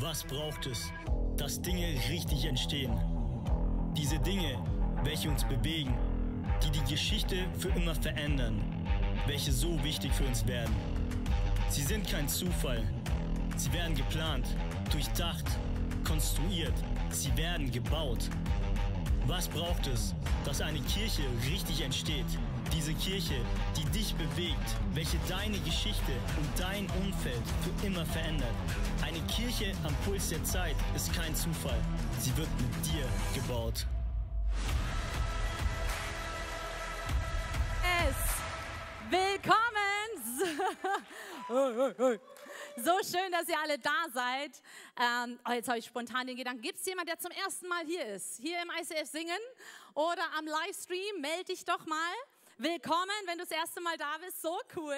Was braucht es, dass Dinge richtig entstehen? Diese Dinge, welche uns bewegen, die die Geschichte für immer verändern, welche so wichtig für uns werden. Sie sind kein Zufall. Sie werden geplant, durchdacht, konstruiert. Sie werden gebaut. Was braucht es, dass eine Kirche richtig entsteht? Diese Kirche, die dich bewegt, welche deine Geschichte und dein Umfeld für immer verändert. Eine Kirche am Puls der Zeit ist kein Zufall. Sie wird mit dir gebaut. Es. Willkommen! So schön, dass ihr alle da seid. Ähm, oh, jetzt habe ich spontan den Gedanken, gibt es jemanden, der zum ersten Mal hier ist? Hier im ICF singen oder am Livestream? Melde dich doch mal. Willkommen, wenn du das erste Mal da bist. So cool.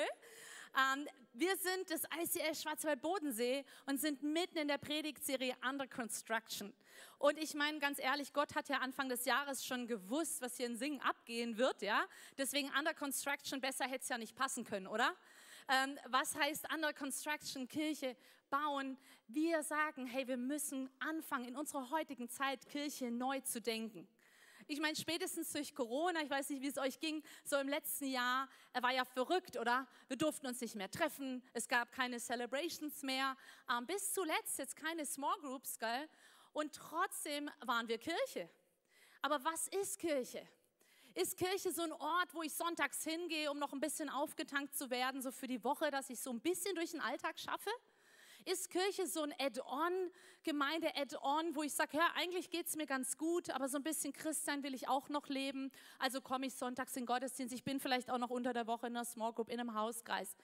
Ähm, wir sind das ICF Schwarzwald-Bodensee und sind mitten in der Predigtserie Under Construction. Und ich meine ganz ehrlich, Gott hat ja Anfang des Jahres schon gewusst, was hier in Singen abgehen wird, ja. Deswegen Under Construction, besser hätte es ja nicht passen können, oder? Ähm, was heißt Under Construction, Kirche bauen? Wir sagen, hey, wir müssen anfangen, in unserer heutigen Zeit Kirche neu zu denken. Ich meine, spätestens durch Corona, ich weiß nicht, wie es euch ging, so im letzten Jahr, er war ja verrückt, oder? Wir durften uns nicht mehr treffen, es gab keine Celebrations mehr, ähm, bis zuletzt jetzt keine Small Groups, gell? Und trotzdem waren wir Kirche. Aber was ist Kirche? Ist Kirche so ein Ort, wo ich sonntags hingehe, um noch ein bisschen aufgetankt zu werden, so für die Woche, dass ich so ein bisschen durch den Alltag schaffe? Ist Kirche so ein Add-on, Gemeinde-Add-on, wo ich sage, ja, eigentlich geht es mir ganz gut, aber so ein bisschen Christsein will ich auch noch leben. Also komme ich sonntags in Gottesdienst. Ich bin vielleicht auch noch unter der Woche in einer Small Group, in einem Hauskreis.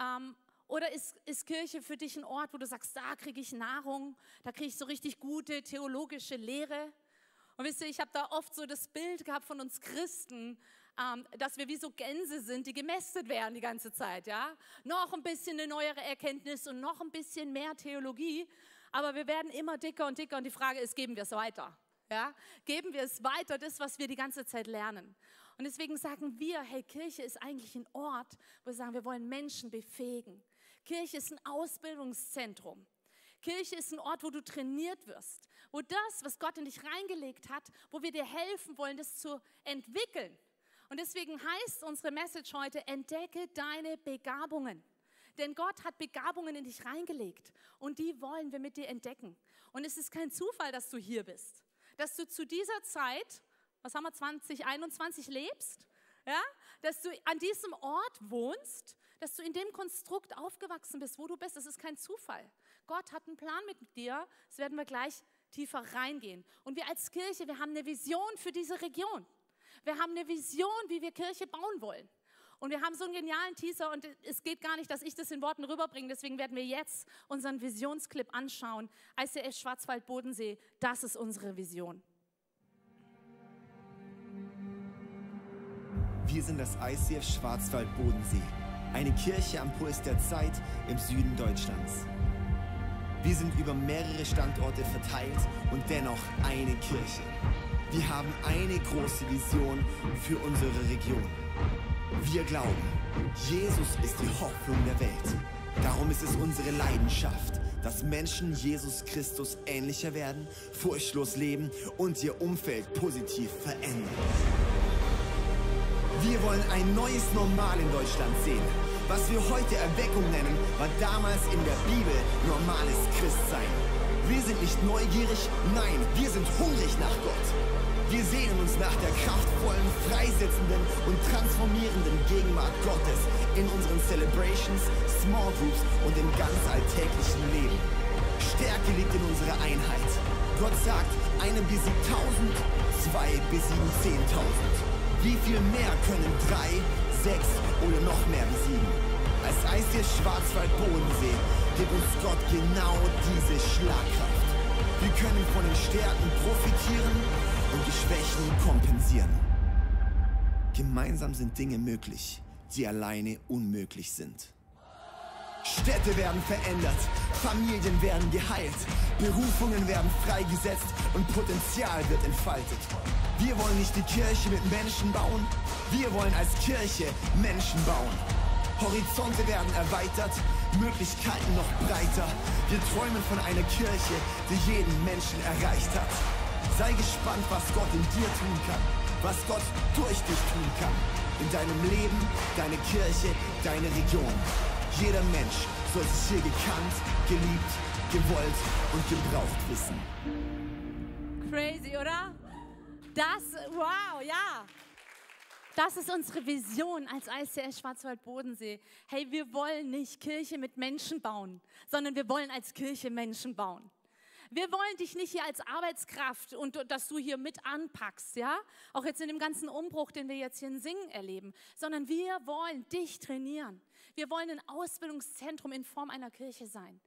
Ähm, oder ist, ist Kirche für dich ein Ort, wo du sagst, da kriege ich Nahrung, da kriege ich so richtig gute theologische Lehre? Und wisst ihr, ich habe da oft so das Bild gehabt von uns Christen, ähm, dass wir wie so Gänse sind, die gemästet werden die ganze Zeit, ja. Noch ein bisschen eine neuere Erkenntnis und noch ein bisschen mehr Theologie, aber wir werden immer dicker und dicker und die Frage ist, geben wir es weiter? Ja? Geben wir es weiter, das, was wir die ganze Zeit lernen. Und deswegen sagen wir, hey, Kirche ist eigentlich ein Ort, wo wir sagen, wir wollen Menschen befähigen. Kirche ist ein Ausbildungszentrum. Kirche ist ein Ort, wo du trainiert wirst, wo das, was Gott in dich reingelegt hat, wo wir dir helfen wollen, das zu entwickeln. Und deswegen heißt unsere Message heute, entdecke deine Begabungen. Denn Gott hat Begabungen in dich reingelegt und die wollen wir mit dir entdecken. Und es ist kein Zufall, dass du hier bist, dass du zu dieser Zeit, was haben wir, 2021 lebst, ja? dass du an diesem Ort wohnst, dass du in dem Konstrukt aufgewachsen bist, wo du bist. Das ist kein Zufall. Gott hat einen Plan mit dir, das werden wir gleich tiefer reingehen. Und wir als Kirche, wir haben eine Vision für diese Region. Wir haben eine Vision, wie wir Kirche bauen wollen. Und wir haben so einen genialen Teaser und es geht gar nicht, dass ich das in Worten rüberbringe. Deswegen werden wir jetzt unseren Visionsclip anschauen. ICF Schwarzwald Bodensee, das ist unsere Vision. Wir sind das ICF Schwarzwald Bodensee, eine Kirche am Puls der Zeit im Süden Deutschlands. Wir sind über mehrere Standorte verteilt und dennoch eine Kirche. Wir haben eine große Vision für unsere Region. Wir glauben, Jesus ist die Hoffnung der Welt. Darum ist es unsere Leidenschaft, dass Menschen Jesus Christus ähnlicher werden, furchtlos leben und ihr Umfeld positiv verändern. Wir wollen ein neues Normal in Deutschland sehen. Was wir heute Erweckung nennen, war damals in der Bibel normales Christsein. Wir sind nicht neugierig, nein, wir sind hungrig nach Gott. Wir sehnen uns nach der kraftvollen, freisetzenden und transformierenden Gegenwart Gottes in unseren Celebrations, Small Groups und im ganz alltäglichen Leben. Stärke liegt in unserer Einheit. Gott sagt, eine besiegt tausend, zwei besiegen zehntausend. Wie viel mehr können drei, sechs oder noch mehr besiegen? Als ICF Schwarzwald-Bodensee gibt uns Gott genau diese Schlagkraft. Wir können von den Stärken profitieren und die Schwächen kompensieren. Gemeinsam sind Dinge möglich, die alleine unmöglich sind. Städte werden verändert, Familien werden geheilt, Berufungen werden freigesetzt und Potenzial wird entfaltet. Wir wollen nicht die Kirche mit Menschen bauen, wir wollen als Kirche Menschen bauen. Horizonte werden erweitert, Möglichkeiten noch breiter. Wir träumen von einer Kirche, die jeden Menschen erreicht hat. Sei gespannt, was Gott in dir tun kann, was Gott durch dich tun kann. In deinem Leben, deine Kirche, deine Region. Jeder Mensch soll sich hier gekannt, geliebt, gewollt und gebraucht wissen. Crazy, oder? Das, wow, ja. Das ist unsere Vision als ICS Schwarzwald-Bodensee. Hey, wir wollen nicht Kirche mit Menschen bauen, sondern wir wollen als Kirche Menschen bauen. Wir wollen dich nicht hier als Arbeitskraft und dass du hier mit anpackst, ja? Auch jetzt in dem ganzen Umbruch, den wir jetzt hier in Singen erleben, sondern wir wollen dich trainieren. Wir wollen ein Ausbildungszentrum in Form einer Kirche sein.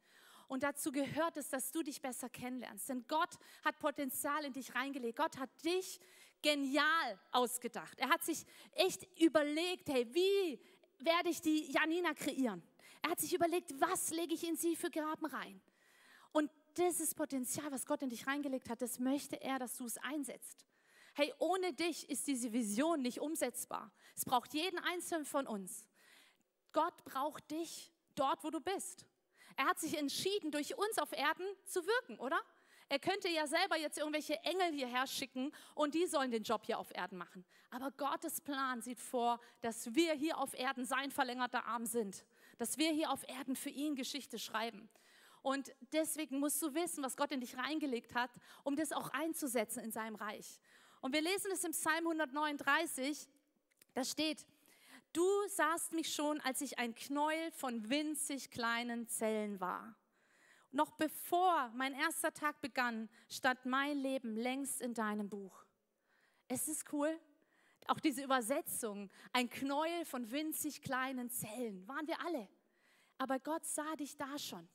Und dazu gehört es, dass du dich besser kennenlernst. Denn Gott hat Potenzial in dich reingelegt. Gott hat dich genial ausgedacht. Er hat sich echt überlegt, hey, wie werde ich die Janina kreieren? Er hat sich überlegt, was lege ich in sie für Graben rein? Und dieses Potenzial, was Gott in dich reingelegt hat, das möchte er, dass du es einsetzt. Hey, ohne dich ist diese Vision nicht umsetzbar. Es braucht jeden Einzelnen von uns. Gott braucht dich dort, wo du bist. Er hat sich entschieden, durch uns auf Erden zu wirken, oder? Er könnte ja selber jetzt irgendwelche Engel hierher schicken und die sollen den Job hier auf Erden machen. Aber Gottes Plan sieht vor, dass wir hier auf Erden sein verlängerter Arm sind. Dass wir hier auf Erden für ihn Geschichte schreiben. Und deswegen musst du wissen, was Gott in dich reingelegt hat, um das auch einzusetzen in seinem Reich. Und wir lesen es im Psalm 139, da steht, du sahst mich schon, als ich ein Knäuel von winzig kleinen Zellen war. Noch bevor mein erster Tag begann, stand mein Leben längst in deinem Buch. Es ist cool. Auch diese Übersetzung, ein Knäuel von winzig kleinen Zellen, waren wir alle. Aber Gott sah dich da schon.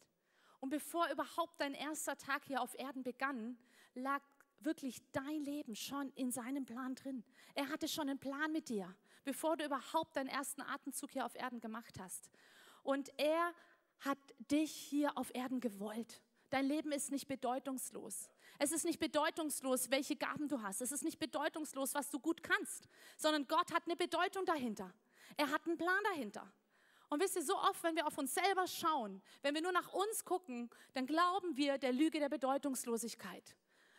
Und bevor überhaupt dein erster Tag hier auf Erden begann, lag wirklich dein Leben schon in seinem Plan drin. Er hatte schon einen Plan mit dir, bevor du überhaupt deinen ersten Atemzug hier auf Erden gemacht hast. Und er hat dich hier auf Erden gewollt. Dein Leben ist nicht bedeutungslos. Es ist nicht bedeutungslos, welche Gaben du hast. Es ist nicht bedeutungslos, was du gut kannst, sondern Gott hat eine Bedeutung dahinter. Er hat einen Plan dahinter. Und wisst ihr, so oft, wenn wir auf uns selber schauen, wenn wir nur nach uns gucken, dann glauben wir der Lüge der Bedeutungslosigkeit.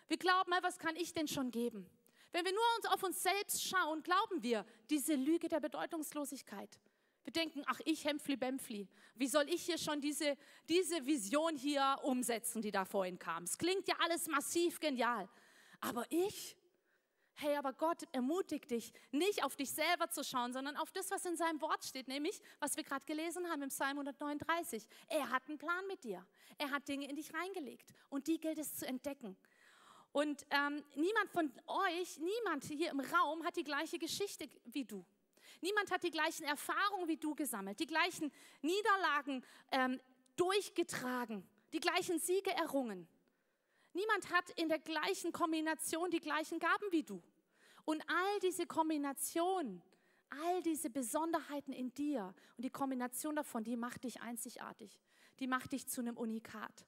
Wir glauben, was kann ich denn schon geben? Wenn wir nur uns auf uns selbst schauen, glauben wir diese Lüge der Bedeutungslosigkeit. Wir denken, ach, ich Hempfli Bempfli. Wie soll ich hier schon diese, diese Vision hier umsetzen, die da vorhin kam? Es klingt ja alles massiv genial. Aber ich? Hey, aber Gott ermutigt dich, nicht auf dich selber zu schauen, sondern auf das, was in seinem Wort steht, nämlich, was wir gerade gelesen haben im Psalm 139. Er hat einen Plan mit dir. Er hat Dinge in dich reingelegt und die gilt es zu entdecken. Und ähm, niemand von euch, niemand hier im Raum hat die gleiche Geschichte wie du. Niemand hat die gleichen Erfahrungen wie du gesammelt, die gleichen Niederlagen ähm, durchgetragen, die gleichen Siege errungen. Niemand hat in der gleichen Kombination die gleichen Gaben wie du. Und all diese Kombination, all diese Besonderheiten in dir und die Kombination davon, die macht dich einzigartig. Die macht dich zu einem Unikat.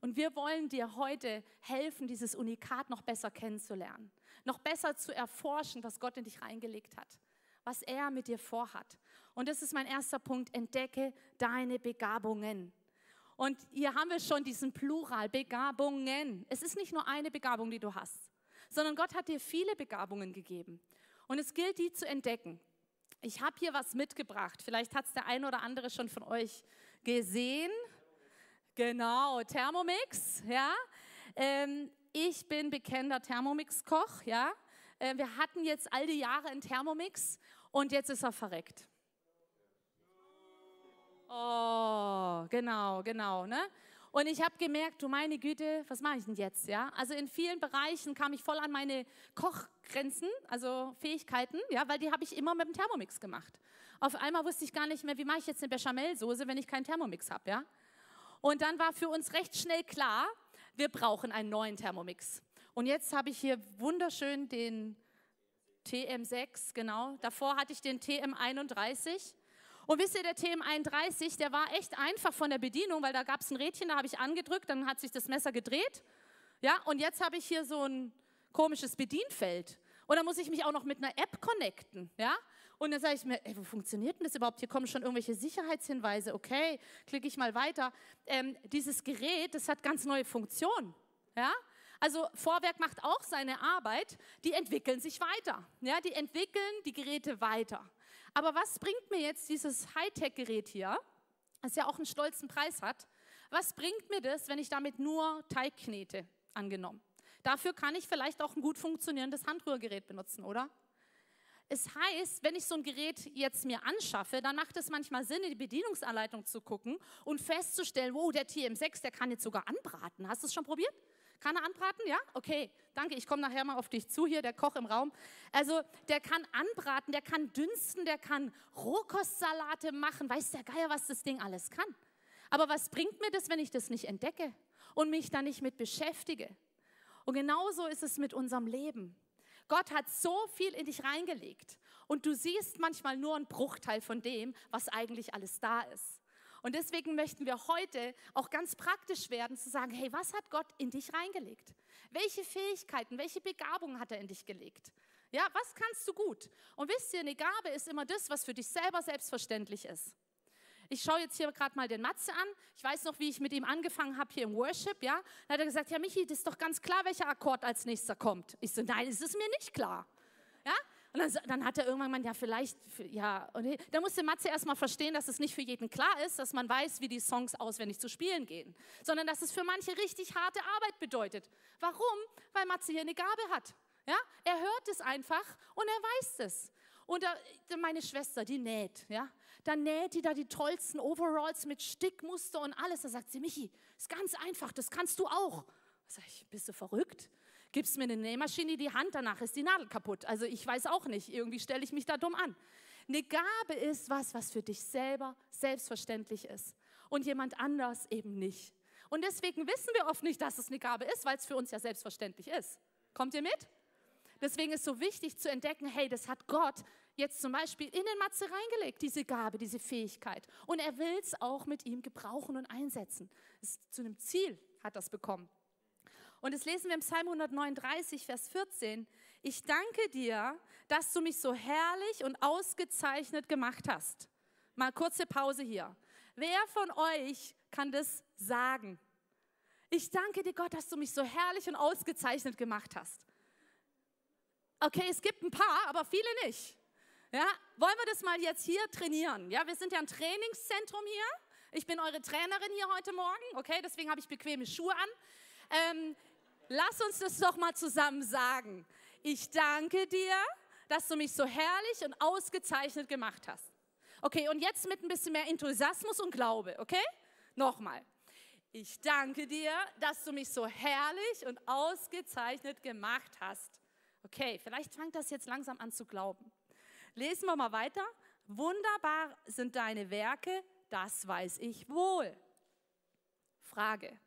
Und wir wollen dir heute helfen, dieses Unikat noch besser kennenzulernen, noch besser zu erforschen, was Gott in dich reingelegt hat, was er mit dir vorhat. Und das ist mein erster Punkt, entdecke deine Begabungen. Und hier haben wir schon diesen Plural, Begabungen. Es ist nicht nur eine Begabung, die du hast, sondern Gott hat dir viele Begabungen gegeben. Und es gilt, die zu entdecken. Ich habe hier was mitgebracht. Vielleicht hat es der eine oder andere schon von euch gesehen. Genau, Thermomix, ja. Ähm, ich bin bekennender Thermomix-Koch, ja. Äh, wir hatten jetzt all die Jahre einen Thermomix und jetzt ist er verreckt. Oh, genau, genau. Ne? Und ich habe gemerkt, du meine Güte, was mache ich denn jetzt? Ja? Also in vielen Bereichen kam ich voll an meine Kochgrenzen, also Fähigkeiten, ja, weil die habe ich immer mit dem Thermomix gemacht. Auf einmal wusste ich gar nicht mehr, wie mache ich jetzt eine Bechamelsoße, wenn ich keinen Thermomix habe. Ja? Und dann war für uns recht schnell klar, wir brauchen einen neuen Thermomix. Und jetzt habe ich hier wunderschön den TM6, genau. Davor hatte ich den TM31. Und wisst ihr, der TM31, der war echt einfach von der Bedienung, weil da gab es ein Rädchen, da habe ich angedrückt, dann hat sich das Messer gedreht. Ja, und jetzt habe ich hier so ein komisches Bedienfeld. Und dann muss ich mich auch noch mit einer App connecten, ja? Und dann sage ich mir, ey, wo funktioniert denn das überhaupt? Hier kommen schon irgendwelche Sicherheitshinweise. Okay, klicke ich mal weiter. Ähm, dieses Gerät, das hat ganz neue Funktionen, ja? Also Vorwerk macht auch seine Arbeit, die entwickeln sich weiter. Ja, die entwickeln die Geräte weiter. Aber was bringt mir jetzt dieses Hightech-Gerät hier, das ja auch einen stolzen Preis hat? Was bringt mir das, wenn ich damit nur Teig knete, angenommen? Dafür kann ich vielleicht auch ein gut funktionierendes Handrührgerät benutzen, oder? Es heißt, wenn ich so ein Gerät jetzt mir anschaffe, dann macht es manchmal Sinn, in die Bedienungsanleitung zu gucken und festzustellen, wow, der TM6, der kann jetzt sogar anbraten. Hast du es schon probiert? Kann er anbraten? Ja? Okay, danke. Ich komme nachher mal auf dich zu hier, der Koch im Raum. Also, der kann anbraten, der kann dünsten, der kann Rohkostsalate machen. Weiß der Geier, was das Ding alles kann. Aber was bringt mir das, wenn ich das nicht entdecke und mich da nicht mit beschäftige? Und genauso ist es mit unserem Leben. Gott hat so viel in dich reingelegt und du siehst manchmal nur einen Bruchteil von dem, was eigentlich alles da ist. Und deswegen möchten wir heute auch ganz praktisch werden, zu sagen, hey, was hat Gott in dich reingelegt? Welche Fähigkeiten, welche Begabungen hat er in dich gelegt? Ja, was kannst du gut? Und wisst ihr, eine Gabe ist immer das, was für dich selber selbstverständlich ist. Ich schaue jetzt hier gerade mal den Matze an. Ich weiß noch, wie ich mit ihm angefangen habe hier im Worship, ja. Dann hat er gesagt, ja Michi, das ist doch ganz klar, welcher Akkord als nächster kommt. Ich so, nein, es ist mir nicht klar. Ja, und dann, dann, hat er irgendwann gemeint, ja, vielleicht, ja. Und da musste Matze erstmal verstehen, dass es nicht für jeden klar ist, dass man weiß, wie die Songs auswendig zu spielen gehen, sondern dass es für manche richtig harte Arbeit bedeutet. Warum? Weil Matze hier eine Gabe hat. Ja? Er hört es einfach und er weiß es. Und da, meine Schwester, die näht, ja. Dann näht die da die tollsten Overalls mit Stickmuster und alles. Da sagt sie, Michi, ist ganz einfach, das kannst du auch. Da sag ich, bist du verrückt? Gibst mir eine Nähmaschine in die Hand, danach ist die Nadel kaputt. Also ich weiß auch nicht, irgendwie stelle ich mich da dumm an. Eine Gabe ist was, was für dich selber selbstverständlich ist und jemand anders eben nicht. Und deswegen wissen wir oft nicht, dass es eine Gabe ist, weil es für uns ja selbstverständlich ist. Kommt ihr mit? Deswegen ist so wichtig zu entdecken, hey, das hat Gott jetzt zum Beispiel in den Matze reingelegt, diese Gabe, diese Fähigkeit. Und er will es auch mit ihm gebrauchen und einsetzen. zu einem Ziel hat das bekommen. Und das lesen wir im Psalm 139, Vers 14. Ich danke dir, dass du mich so herrlich und ausgezeichnet gemacht hast. Mal kurze Pause hier. Wer von euch kann das sagen? Ich danke dir, Gott, dass du mich so herrlich und ausgezeichnet gemacht hast. Okay, es gibt ein paar, aber viele nicht. Ja, wollen wir das mal jetzt hier trainieren? Ja, wir sind ja ein Trainingszentrum hier. Ich bin eure Trainerin hier heute Morgen, okay? Deswegen habe ich bequeme Schuhe an. Ähm, Lass uns das doch mal zusammen sagen. Ich danke dir, dass du mich so herrlich und ausgezeichnet gemacht hast. Okay, und jetzt mit ein bisschen mehr Enthusiasmus und Glaube, okay? Nochmal. Ich danke dir, dass du mich so herrlich und ausgezeichnet gemacht hast. Okay, vielleicht fängt das jetzt langsam an zu glauben. Lesen wir mal weiter. Wunderbar sind deine Werke, das weiß ich wohl. Frage,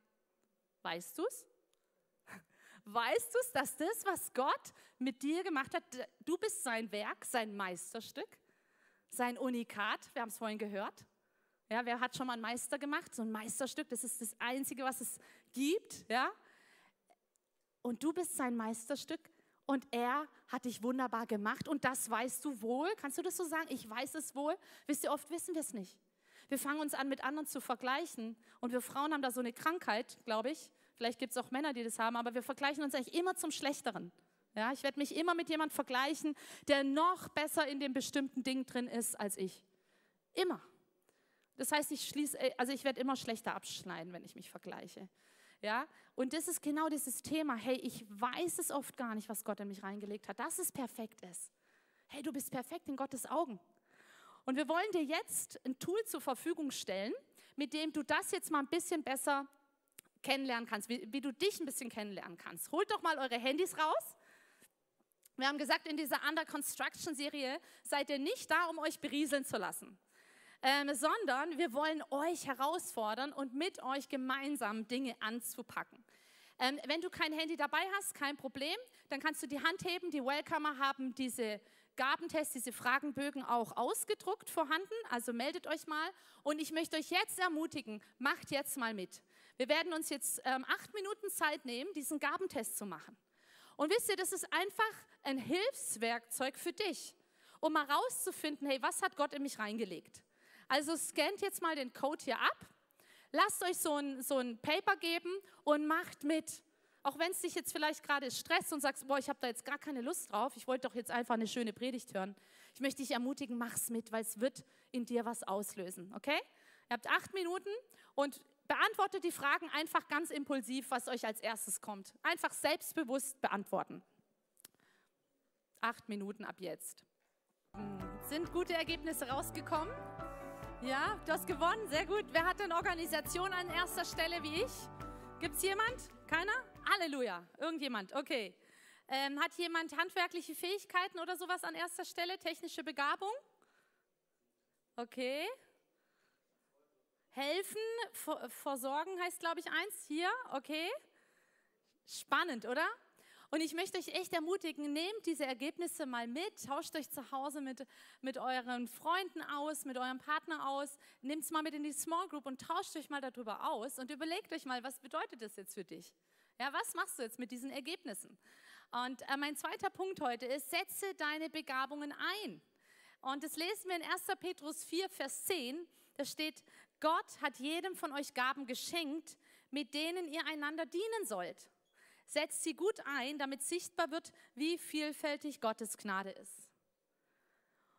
weißt du es? Weißt du es, dass das, was Gott mit dir gemacht hat, du bist sein Werk, sein Meisterstück, sein Unikat, wir haben es vorhin gehört. Ja, wer hat schon mal einen Meister gemacht? So ein Meisterstück, das ist das Einzige, was es gibt. Ja? Und du bist sein Meisterstück und er hat dich wunderbar gemacht und das weißt du wohl. Kannst du das so sagen? Ich weiß es wohl. Wisst ihr, oft wissen wir es nicht. Wir fangen uns an, mit anderen zu vergleichen und wir Frauen haben da so eine Krankheit, glaube ich. Vielleicht gibt es auch Männer, die das haben, aber wir vergleichen uns eigentlich immer zum Schlechteren. Ja, ich werde mich immer mit jemandem vergleichen, der noch besser in dem bestimmten Ding drin ist als ich. Immer. Das heißt, ich schließe, äh, also ich werde immer schlechter abschneiden, wenn ich mich vergleiche. Ja, und das ist genau dieses Thema. Hey, ich weiß es oft gar nicht, was Gott in mich reingelegt hat, dass es perfekt ist. Hey, du bist perfekt in Gottes Augen. Und wir wollen dir jetzt ein Tool zur Verfügung stellen, mit dem du das jetzt mal ein bisschen besser kennenlernen kannst, wie, wie du dich ein bisschen kennenlernen kannst. Holt doch mal eure Handys raus. Wir haben gesagt, in dieser Under Construction Serie seid ihr nicht da, um euch berieseln zu lassen, ähm, sondern wir wollen euch herausfordern und mit euch gemeinsam Dinge anzupacken. Ähm, wenn du kein Handy dabei hast, kein Problem, dann kannst du die Hand heben. Die Welcomer haben diese Gabentests, diese Fragenbögen auch ausgedruckt vorhanden. Also meldet euch mal. Und ich möchte euch jetzt ermutigen, macht jetzt mal mit. Wir werden uns jetzt ähm, acht Minuten Zeit nehmen, diesen Gabentest zu machen. Und wisst ihr, das ist einfach ein Hilfswerkzeug für dich, um mal rauszufinden, hey, was hat Gott in mich reingelegt? Also scannt jetzt mal den Code hier ab, lasst euch so ein, so ein Paper geben und macht mit. Auch wenn es dich jetzt vielleicht gerade stresst und sagst, boah, ich habe da jetzt gar keine Lust drauf, ich wollte doch jetzt einfach eine schöne Predigt hören. Ich möchte dich ermutigen, mach's mit, weil es wird in dir was auslösen, okay? Ihr habt acht Minuten und beantwortet die Fragen einfach ganz impulsiv, was euch als erstes kommt. Einfach selbstbewusst beantworten. Acht Minuten ab jetzt. Hm, sind gute Ergebnisse rausgekommen? Ja, du hast gewonnen, sehr gut. Wer hat denn Organisation an erster Stelle wie ich? Gibt es jemand? Keiner? Halleluja. Irgendjemand, okay. Ähm, hat jemand handwerkliche Fähigkeiten oder sowas an erster Stelle? Technische Begabung? Okay. Helfen, versorgen heißt, glaube ich, eins. Hier, okay. Spannend, oder? Und ich möchte euch echt ermutigen, nehmt diese Ergebnisse mal mit, tauscht euch zu Hause mit, mit euren Freunden aus, mit eurem Partner aus, nehmt es mal mit in die Small Group und tauscht euch mal darüber aus und überlegt euch mal, was bedeutet das jetzt für dich? Ja, was machst du jetzt mit diesen Ergebnissen? Und äh, mein zweiter Punkt heute ist, setze deine Begabungen ein. Und das lesen wir in 1. Petrus 4, Vers 10. Da steht, Gott hat jedem von euch Gaben geschenkt, mit denen ihr einander dienen sollt. Setzt sie gut ein, damit sichtbar wird, wie vielfältig Gottes Gnade ist.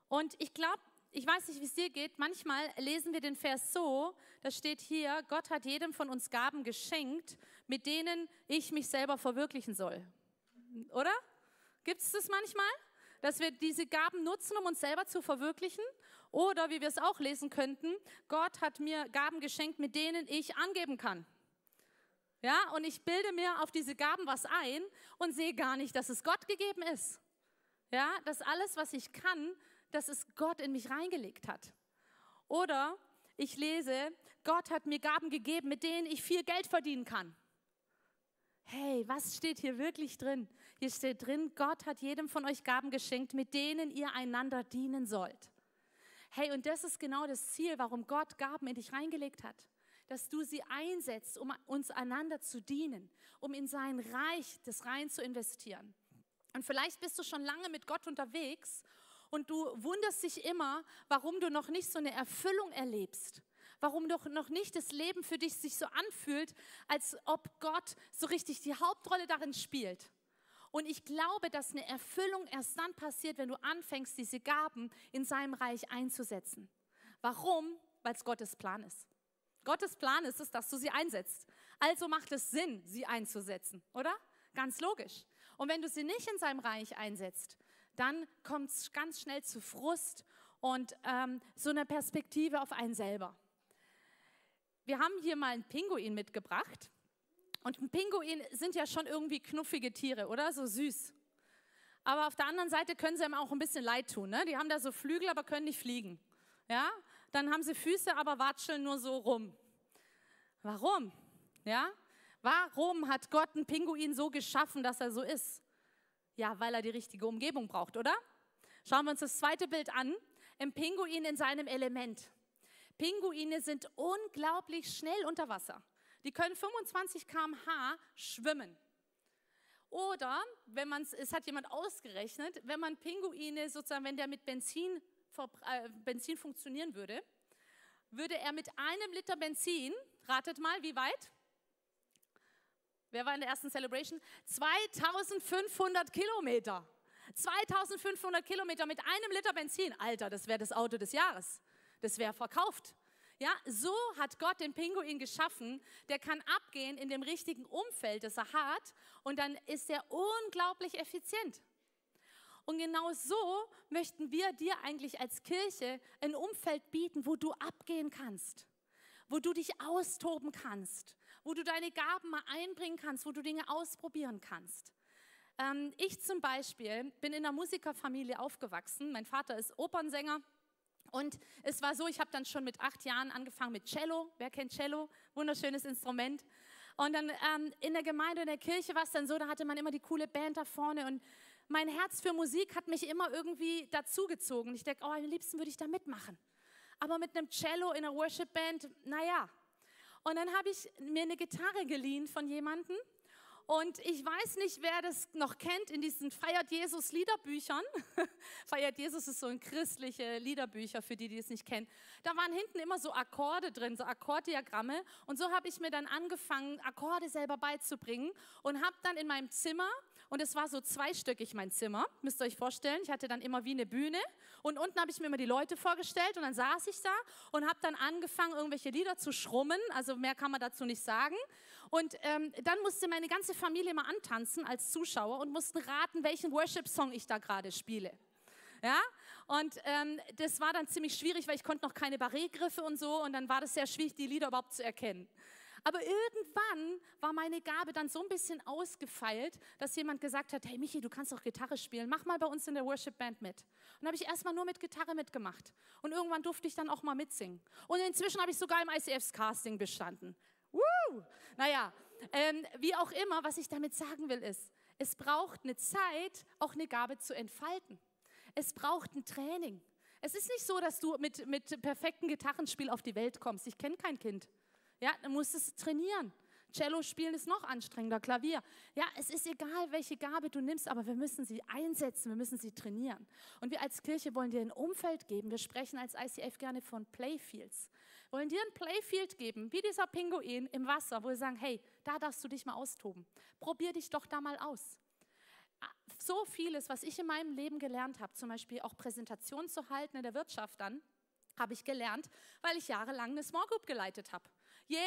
Und ich glaube, ich weiß nicht, wie es dir geht, manchmal lesen wir den Vers so, da steht hier, Gott hat jedem von uns Gaben geschenkt, mit denen ich mich selber verwirklichen soll. Oder? Gibt es das manchmal? Dass wir diese Gaben nutzen, um uns selber zu verwirklichen? Oder wie wir es auch lesen könnten, Gott hat mir Gaben geschenkt, mit denen ich angeben kann. Ja, und ich bilde mir auf diese Gaben was ein und sehe gar nicht, dass es Gott gegeben ist. Ja, dass alles, was ich kann, dass es Gott in mich reingelegt hat. Oder ich lese, Gott hat mir Gaben gegeben, mit denen ich viel Geld verdienen kann. Hey, was steht hier wirklich drin? Hier steht drin, Gott hat jedem von euch Gaben geschenkt, mit denen ihr einander dienen sollt. Hey, und das ist genau das Ziel, warum Gott Gaben in dich reingelegt hat. Dass du sie einsetzt, um uns einander zu dienen, um in sein Reich des Rein zu investieren. Und vielleicht bist du schon lange mit Gott unterwegs und du wunderst dich immer, warum du noch nicht so eine Erfüllung erlebst. Warum doch noch nicht das Leben für dich sich so anfühlt, als ob Gott so richtig die Hauptrolle darin spielt. Und ich glaube, dass eine Erfüllung erst dann passiert, wenn du anfängst, diese Gaben in seinem Reich einzusetzen. Warum? Weil es Gottes Plan ist. Gottes Plan ist es, dass du sie einsetzt. Also macht es Sinn, sie einzusetzen, oder? Ganz logisch. Und wenn du sie nicht in seinem Reich einsetzt, dann kommt es ganz schnell zu Frust und ähm, so eine Perspektive auf einen selber. Wir haben hier mal einen Pinguin mitgebracht. Und Pinguin sind ja schon irgendwie knuffige Tiere, oder? So süß. Aber auf der anderen Seite können sie ihm auch ein bisschen leid tun. Ne? Die haben da so Flügel, aber können nicht fliegen. Ja? Dann haben sie Füße, aber watscheln nur so rum. Warum? Ja? Warum hat Gott einen Pinguin so geschaffen, dass er so ist? Ja, weil er die richtige Umgebung braucht, oder? Schauen wir uns das zweite Bild an. Ein Pinguin in seinem Element. Pinguine sind unglaublich schnell unter Wasser. Die können 25 km/h schwimmen. Oder, wenn man es hat jemand ausgerechnet, wenn man Pinguine sozusagen, wenn der mit Benzin, äh, Benzin funktionieren würde, würde er mit einem Liter Benzin, ratet mal, wie weit? Wer war in der ersten Celebration? 2500 Kilometer. 2500 Kilometer mit einem Liter Benzin. Alter, das wäre das Auto des Jahres. Das wäre verkauft. Ja, so hat Gott den Pinguin geschaffen. Der kann abgehen in dem richtigen Umfeld, das er hat, und dann ist er unglaublich effizient. Und genau so möchten wir dir eigentlich als Kirche ein Umfeld bieten, wo du abgehen kannst, wo du dich austoben kannst, wo du deine Gaben mal einbringen kannst, wo du Dinge ausprobieren kannst. Ähm, ich zum Beispiel bin in einer Musikerfamilie aufgewachsen. Mein Vater ist Opernsänger. Und es war so, ich habe dann schon mit acht Jahren angefangen mit Cello. Wer kennt Cello? Wunderschönes Instrument. Und dann ähm, in der Gemeinde, in der Kirche war es dann so, da hatte man immer die coole Band da vorne. Und mein Herz für Musik hat mich immer irgendwie dazugezogen. Ich denke, oh, am liebsten würde ich da mitmachen. Aber mit einem Cello in einer Worship-Band, naja. Und dann habe ich mir eine Gitarre geliehen von jemandem Und ich weiß nicht, wer das noch kennt in diesen Feiert Jesus Liederbüchern. Feiert Jesus ist so ein christliche Liederbücher für die, die es nicht kennen. Da waren hinten immer so Akkorde drin, so Akkorddiagramme. Und so habe ich mir dann angefangen, Akkorde selber beizubringen und habe dann in meinem Zimmer und es war so zweistöckig mein Zimmer, müsst ihr euch vorstellen. Ich hatte dann immer wie eine Bühne und unten habe ich mir immer die Leute vorgestellt und dann saß ich da und habe dann angefangen, irgendwelche Lieder zu schrummen. Also mehr kann man dazu nicht sagen. Und ähm, dann musste meine ganze Familie mal antanzen als Zuschauer und mussten raten, welchen Worship-Song ich da gerade spiele. Ja, und ähm, das war dann ziemlich schwierig, weil ich konnte noch keine Barré-Griffe und so und dann war das sehr schwierig, die Lieder überhaupt zu erkennen. Aber irgendwann war meine Gabe dann so ein bisschen ausgefeilt, dass jemand gesagt hat, hey Michi, du kannst doch Gitarre spielen, mach mal bei uns in der Worship Band mit. Und habe ich erstmal nur mit Gitarre mitgemacht. Und irgendwann durfte ich dann auch mal mitsingen. Und inzwischen habe ich sogar im ICFs Casting bestanden. Woo! Naja, ähm, wie auch immer, was ich damit sagen will, ist, es braucht eine Zeit, auch eine Gabe zu entfalten. Es braucht ein Training. Es ist nicht so, dass du mit, mit perfektem Gitarrenspiel auf die Welt kommst. Ich kenne kein Kind. Ja, du musst es trainieren. Cello spielen ist noch anstrengender, Klavier. Ja, es ist egal, welche Gabe du nimmst, aber wir müssen sie einsetzen, wir müssen sie trainieren. Und wir als Kirche wollen dir ein Umfeld geben. Wir sprechen als ICF gerne von Playfields. Wollen dir ein Playfield geben, wie dieser Pinguin im Wasser, wo wir sagen, hey, da darfst du dich mal austoben. Probier dich doch da mal aus. So vieles, was ich in meinem Leben gelernt habe, zum Beispiel auch Präsentationen zu halten in der Wirtschaft dann, habe ich gelernt, weil ich jahrelang eine Small Group geleitet habe. Jeden,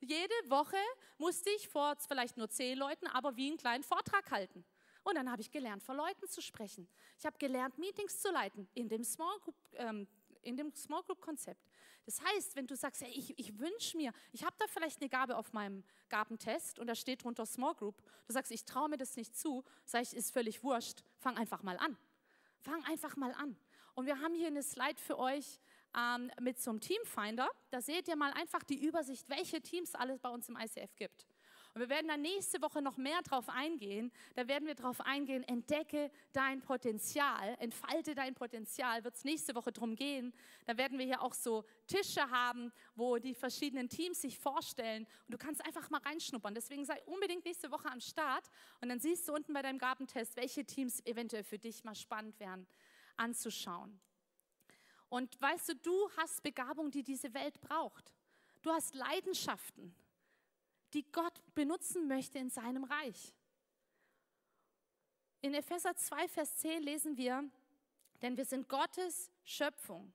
jede Woche musste ich vor vielleicht nur zehn Leuten, aber wie einen kleinen Vortrag halten. Und dann habe ich gelernt, vor Leuten zu sprechen. Ich habe gelernt, Meetings zu leiten in dem Small Group, ähm, Group. Das heißt, wenn du sagst, hey, ich, ich wünsche mir, ich habe da vielleicht eine Gabe auf meinem Gabentest und da steht drunter Small Group, du sagst, ich traue mir das nicht zu, sage ich, ist völlig wurscht, fang einfach mal an. Fang einfach mal an. Und wir haben hier eine Slide für euch, ähm, mit so einem Teamfinder. Da seht ihr mal einfach die Übersicht, welche Teams alles bei uns im ICF gibt. Und wir werden dann nächste Woche noch mehr drauf eingehen. Da werden wir drauf eingehen, entdecke dein Potenzial, entfalte dein Potenzial. Wird es nächste Woche drum gehen. Da werden wir hier auch so Tische haben, wo die verschiedenen Teams sich vorstellen. Und du kannst einfach mal reinschnuppern. Deswegen sei unbedingt nächste Woche am Start. Und dann siehst du unten bei deinem Gabentest, welche Teams eventuell für dich mal spannend wären anzuschauen. Und weißt du, du hast Begabung, die diese Welt braucht. Du hast Leidenschaften, die Gott benutzen möchte in seinem Reich. In Epheser 2, Vers 10 lesen wir, denn wir sind Gottes Schöpfung.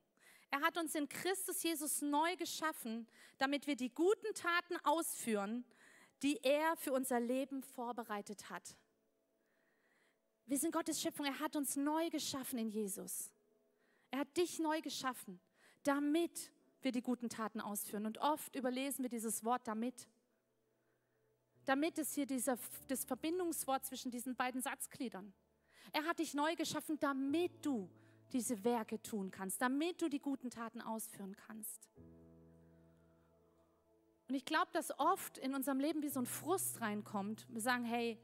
Er hat uns in Christus Jesus neu geschaffen, damit wir die guten Taten ausführen, die er für unser Leben vorbereitet hat. Wir sind Gottes Schöpfung. Er hat uns neu geschaffen in Jesus. Er hat dich neu geschaffen, damit wir die guten Taten ausführen. Und oft überlesen wir dieses Wort damit. Damit ist hier dieser, das Verbindungswort zwischen diesen beiden Satzgliedern. Er hat dich neu geschaffen, damit du diese Werke tun kannst, damit du die guten Taten ausführen kannst. Und ich glaube, dass oft in unserem Leben wie so ein Frust reinkommt. Wir sagen, hey,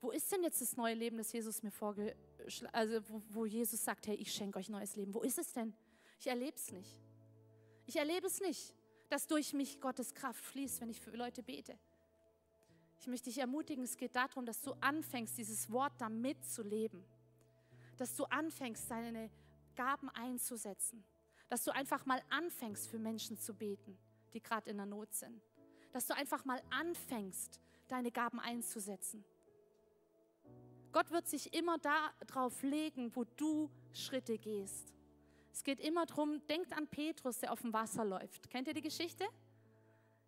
wo ist denn jetzt das neue Leben, das Jesus mir vorge also wo, wo Jesus sagt, hey, ich schenke euch neues Leben. Wo ist es denn? Ich erlebe es nicht. Ich erlebe es nicht, dass durch mich Gottes Kraft fließt, wenn ich für Leute bete. Ich möchte dich ermutigen, es geht darum, dass du anfängst, dieses Wort damit zu leben. Dass du anfängst, deine Gaben einzusetzen. Dass du einfach mal anfängst, für Menschen zu beten, die gerade in der Not sind. Dass du einfach mal anfängst, deine Gaben einzusetzen. Gott wird sich immer darauf legen, wo du Schritte gehst. Es geht immer darum, denkt an Petrus, der auf dem Wasser läuft. Kennt ihr die Geschichte?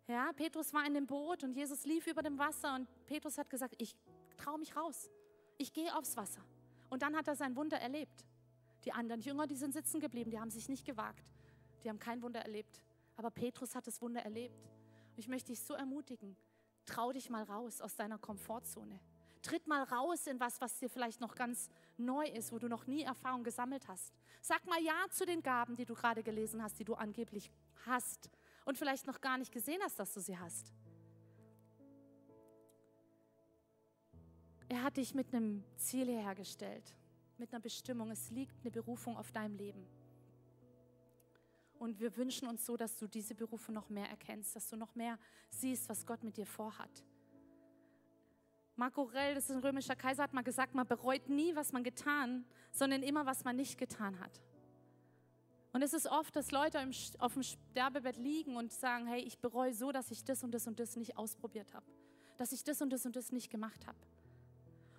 Ja, Petrus war in dem Boot und Jesus lief über dem Wasser und Petrus hat gesagt, ich traue mich raus. Ich gehe aufs Wasser. Und dann hat er sein Wunder erlebt. Die anderen Jünger, die sind sitzen geblieben, die haben sich nicht gewagt. Die haben kein Wunder erlebt. Aber Petrus hat das Wunder erlebt. Und ich möchte dich so ermutigen, trau dich mal raus aus deiner Komfortzone. Tritt mal raus in was, was dir vielleicht noch ganz neu ist, wo du noch nie Erfahrung gesammelt hast. Sag mal Ja zu den Gaben, die du gerade gelesen hast, die du angeblich hast und vielleicht noch gar nicht gesehen hast, dass du sie hast. Er hat dich mit einem Ziel hergestellt, mit einer Bestimmung. Es liegt eine Berufung auf deinem Leben. Und wir wünschen uns so, dass du diese Berufe noch mehr erkennst, dass du noch mehr siehst, was Gott mit dir vorhat. Marco Aurel, das ist ein römischer Kaiser, hat mal gesagt, man bereut nie, was man getan, sondern immer, was man nicht getan hat. Und es ist oft, dass Leute auf dem Sterbebett liegen und sagen, hey, ich bereue so, dass ich das und das und das nicht ausprobiert habe, dass ich das und das und das nicht gemacht habe.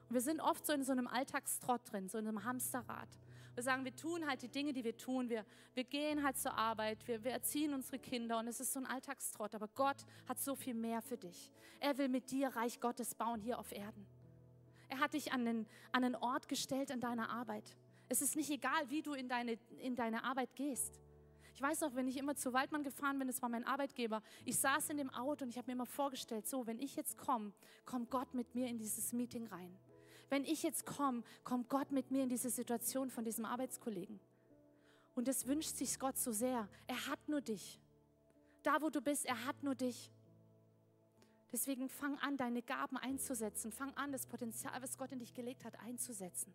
Und wir sind oft so in so einem Alltagstrott drin, so in einem Hamsterrad. Wir sagen, wir tun halt die Dinge, die wir tun. Wir, wir gehen halt zur Arbeit, wir, wir erziehen unsere Kinder und es ist so ein Alltagstrott. Aber Gott hat so viel mehr für dich. Er will mit dir Reich Gottes bauen hier auf Erden. Er hat dich an einen, an einen Ort gestellt in deiner Arbeit. Es ist nicht egal, wie du in deine, in deine Arbeit gehst. Ich weiß noch, wenn ich immer zu Waldmann gefahren bin, das war mein Arbeitgeber, ich saß in dem Auto und ich habe mir immer vorgestellt, so, wenn ich jetzt komme, kommt Gott mit mir in dieses Meeting rein wenn ich jetzt komme, kommt Gott mit mir in diese Situation von diesem Arbeitskollegen. Und das wünscht sich Gott so sehr. Er hat nur dich. Da, wo du bist, er hat nur dich. Deswegen fang an, deine Gaben einzusetzen. Fang an, das Potenzial, was Gott in dich gelegt hat, einzusetzen.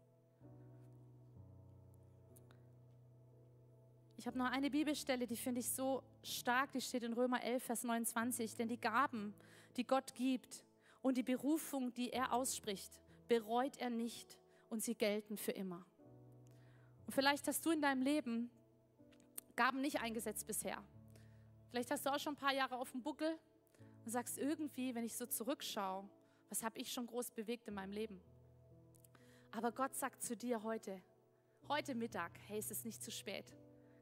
Ich habe noch eine Bibelstelle, die finde ich so stark, die steht in Römer 11, Vers 29. Denn die Gaben, die Gott gibt und die Berufung, die er ausspricht, bereut er nicht und sie gelten für immer. Und vielleicht hast du in deinem Leben Gaben nicht eingesetzt bisher. Vielleicht hast du auch schon ein paar Jahre auf dem Buckel und sagst irgendwie, wenn ich so zurückschaue, was habe ich schon groß bewegt in meinem Leben? Aber Gott sagt zu dir heute, heute Mittag, hey, es ist nicht zu spät.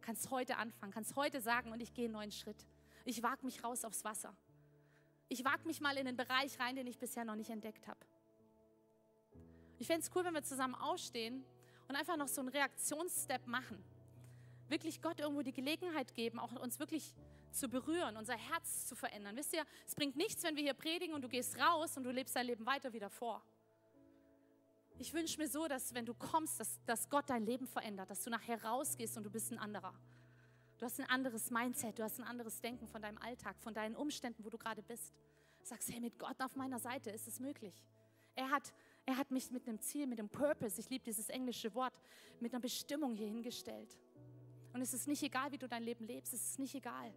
Kannst heute anfangen, kannst heute sagen und ich gehe einen neuen Schritt. Ich wage mich raus aufs Wasser. Ich wage mich mal in einen Bereich rein, den ich bisher noch nicht entdeckt habe. Ich fände es cool, wenn wir zusammen aufstehen und einfach noch so einen Reaktionsstep machen. Wirklich Gott irgendwo die Gelegenheit geben, auch uns wirklich zu berühren, unser Herz zu verändern. Wisst ihr, es bringt nichts, wenn wir hier predigen und du gehst raus und du lebst dein Leben weiter wie davor. Ich wünsche mir so, dass wenn du kommst, dass, dass Gott dein Leben verändert, dass du nachher rausgehst und du bist ein anderer. Du hast ein anderes Mindset, du hast ein anderes Denken von deinem Alltag, von deinen Umständen, wo du gerade bist. Sagst, hey, mit Gott auf meiner Seite ist es möglich. Er hat er hat mich mit einem Ziel, mit einem Purpose, ich liebe dieses englische Wort, mit einer Bestimmung hier hingestellt. Und es ist nicht egal, wie du dein Leben lebst, es ist nicht egal.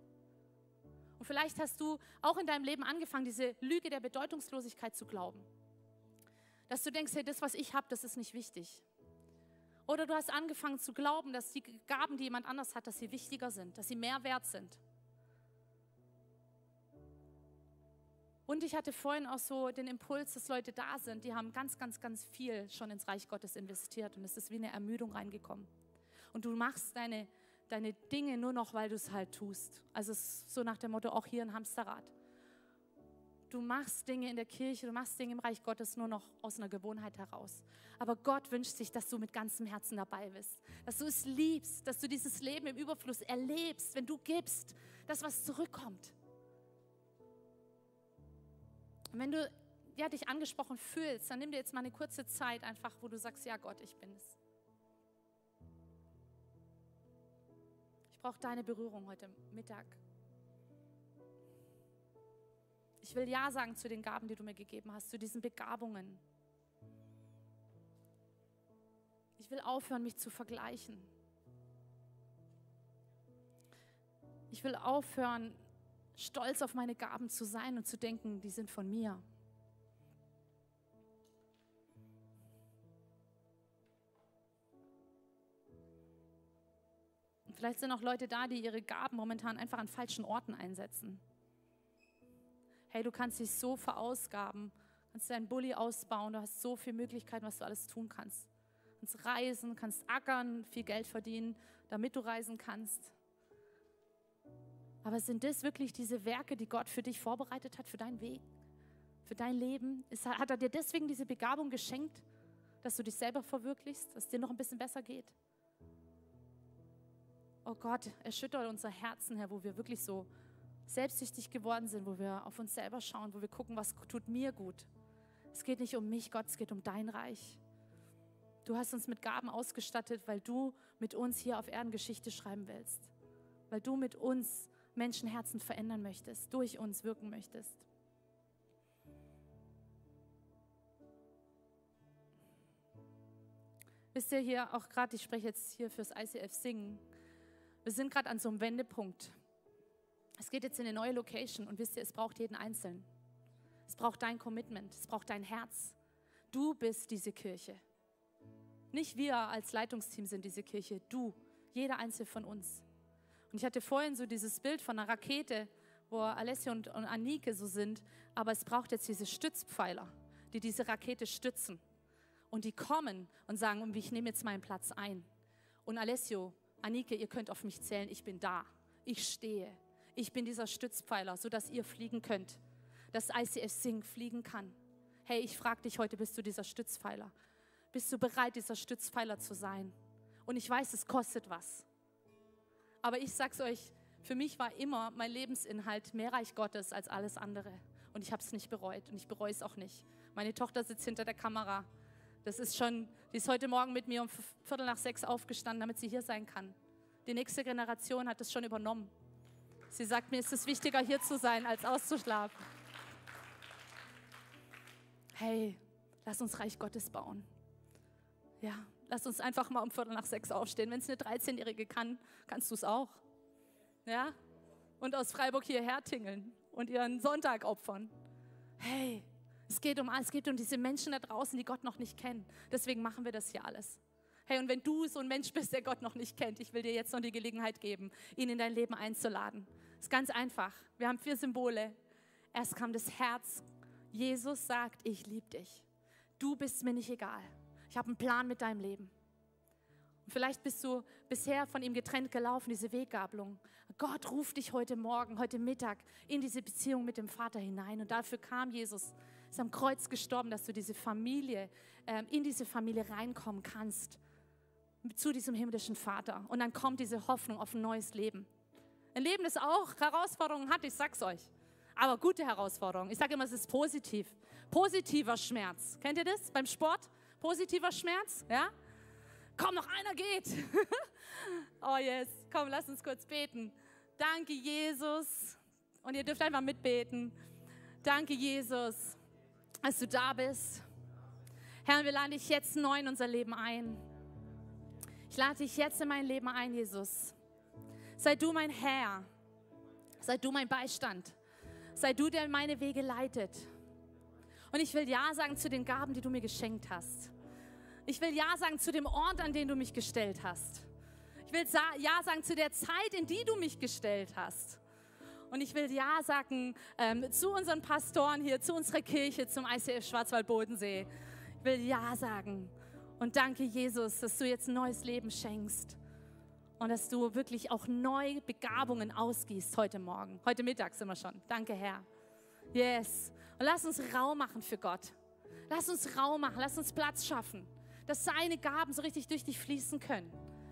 Und vielleicht hast du auch in deinem Leben angefangen, diese Lüge der Bedeutungslosigkeit zu glauben. Dass du denkst, hey, das, was ich habe, das ist nicht wichtig. Oder du hast angefangen zu glauben, dass die Gaben, die jemand anders hat, dass sie wichtiger sind, dass sie mehr wert sind. Und ich hatte vorhin auch so den Impuls, dass Leute da sind, die haben ganz, ganz, ganz viel schon ins Reich Gottes investiert und es ist wie eine Ermüdung reingekommen. Und du machst deine, deine Dinge nur noch, weil du es halt tust. Also es ist so nach dem Motto, auch hier ein Hamsterrad. Du machst Dinge in der Kirche, du machst Dinge im Reich Gottes nur noch aus einer Gewohnheit heraus. Aber Gott wünscht sich, dass du mit ganzem Herzen dabei bist, dass du es liebst, dass du dieses Leben im Überfluss erlebst, wenn du gibst, das, was zurückkommt. Und wenn du ja, dich angesprochen fühlst, dann nimm dir jetzt mal eine kurze Zeit einfach, wo du sagst, ja Gott, ich bin es. Ich brauche deine Berührung heute Mittag. Ich will Ja sagen zu den Gaben, die du mir gegeben hast, zu diesen Begabungen. Ich will aufhören, mich zu vergleichen. Ich will aufhören, stolz auf meine Gaben zu sein und zu denken, die sind von mir. Und vielleicht sind auch Leute da, die ihre Gaben momentan einfach an falschen Orten einsetzen. Hey, du kannst dich so verausgaben, kannst deinen Bulli ausbauen, du hast so viele Möglichkeiten, was du alles tun kannst. Du kannst reisen, kannst ackern, viel Geld verdienen, damit du reisen kannst. Aber sind das wirklich diese Werke, die Gott für dich vorbereitet hat, für deinen Weg, für dein Leben? Ist, hat er dir deswegen diese Begabung geschenkt, dass du dich selber verwirklichst, dass es dir noch ein bisschen besser geht? Oh Gott, erschüttere unser Herzen, Herr, wo wir wirklich so selbstsüchtig geworden sind, wo wir auf uns selber schauen, wo wir gucken, was tut mir gut. Es geht nicht um mich, Gott, es geht um dein Reich. Du hast uns mit Gaben ausgestattet, weil du mit uns hier auf Erden Geschichte schreiben willst. Weil du mit uns Menschenherzen verändern möchtest, durch uns wirken möchtest. Wisst ihr hier auch gerade, ich spreche jetzt hier fürs ICF Singen, wir sind gerade an so einem Wendepunkt. Es geht jetzt in eine neue Location und wisst ihr, es braucht jeden Einzelnen. Es braucht dein Commitment, es braucht dein Herz, Du bist diese Kirche. Nicht wir als Leitungsteam sind diese Kirche, du, jeder einzelne von uns. Und ich hatte vorhin so dieses Bild von einer Rakete, wo Alessio und, und Anike so sind, aber es braucht jetzt diese Stützpfeiler, die diese Rakete stützen. Und die kommen und sagen, ich nehme jetzt meinen Platz ein. Und Alessio, Anike, ihr könnt auf mich zählen, ich bin da, ich stehe. Ich bin dieser Stützpfeiler, sodass ihr fliegen könnt, dass ICF Sing fliegen kann. Hey, ich frage dich heute, bist du dieser Stützpfeiler? Bist du bereit, dieser Stützpfeiler zu sein? Und ich weiß, es kostet was. Aber ich sag's euch, für mich war immer mein Lebensinhalt mehr Reich Gottes als alles andere. Und ich habe es nicht bereut und ich bereue es auch nicht. Meine Tochter sitzt hinter der Kamera. Das ist schon, die ist heute Morgen mit mir um Viertel nach sechs aufgestanden, damit sie hier sein kann. Die nächste Generation hat es schon übernommen. Sie sagt mir, es ist wichtiger, hier zu sein, als auszuschlafen. Hey, lass uns Reich Gottes bauen. Ja, lass uns einfach mal um Viertel nach sechs aufstehen. Wenn es eine 13-Jährige kann, kannst du es auch. Ja? Und aus Freiburg hierher tingeln und ihren Sonntag opfern. Hey, es geht um es geht um diese Menschen da draußen, die Gott noch nicht kennen. Deswegen machen wir das hier alles. Hey, und wenn du so ein Mensch bist, der Gott noch nicht kennt, ich will dir jetzt noch die Gelegenheit geben, ihn in dein Leben einzuladen. Ist ganz einfach. Wir haben vier Symbole. Erst kam das Herz. Jesus sagt, ich liebe dich. Du bist mir nicht egal. Ich habe einen Plan mit deinem Leben. Und vielleicht bist du bisher von ihm getrennt gelaufen, diese Weggabelung. Gott ruft dich heute Morgen, heute Mittag in diese Beziehung mit dem Vater hinein. Und dafür kam Jesus, ist am Kreuz gestorben, dass du diese Familie, äh, in diese Familie reinkommen kannst, zu diesem himmlischen Vater. Und dann kommt diese Hoffnung auf ein neues Leben. Ein Leben, das auch Herausforderungen hat, ich sag's euch. Aber gute Herausforderungen. Ich sage immer, es ist positiv. Positiver Schmerz. Kennt ihr das beim Sport? Positiver Schmerz, ja? Komm, noch einer geht. oh yes, komm, lass uns kurz beten. Danke, Jesus. Und ihr dürft einfach mitbeten. Danke, Jesus, dass du da bist. Herr, wir laden dich jetzt neu in unser Leben ein. Ich lade dich jetzt in mein Leben ein, Jesus. Sei du mein Herr. Sei du mein Beistand. Sei du, der meine Wege leitet. Und ich will Ja sagen zu den Gaben, die du mir geschenkt hast. Ich will Ja sagen zu dem Ort, an den du mich gestellt hast. Ich will Ja sagen zu der Zeit, in die du mich gestellt hast. Und ich will Ja sagen ähm, zu unseren Pastoren hier, zu unserer Kirche, zum ICF Schwarzwald-Bodensee. Ich will Ja sagen. Und danke, Jesus, dass du jetzt ein neues Leben schenkst. Und dass du wirklich auch neue Begabungen ausgießt heute Morgen. Heute Mittag sind wir schon. Danke, Herr. Yes. Und lass uns Raum machen für Gott. Lass uns Raum machen. Lass uns Platz schaffen dass seine Gaben so richtig durch dich fließen können.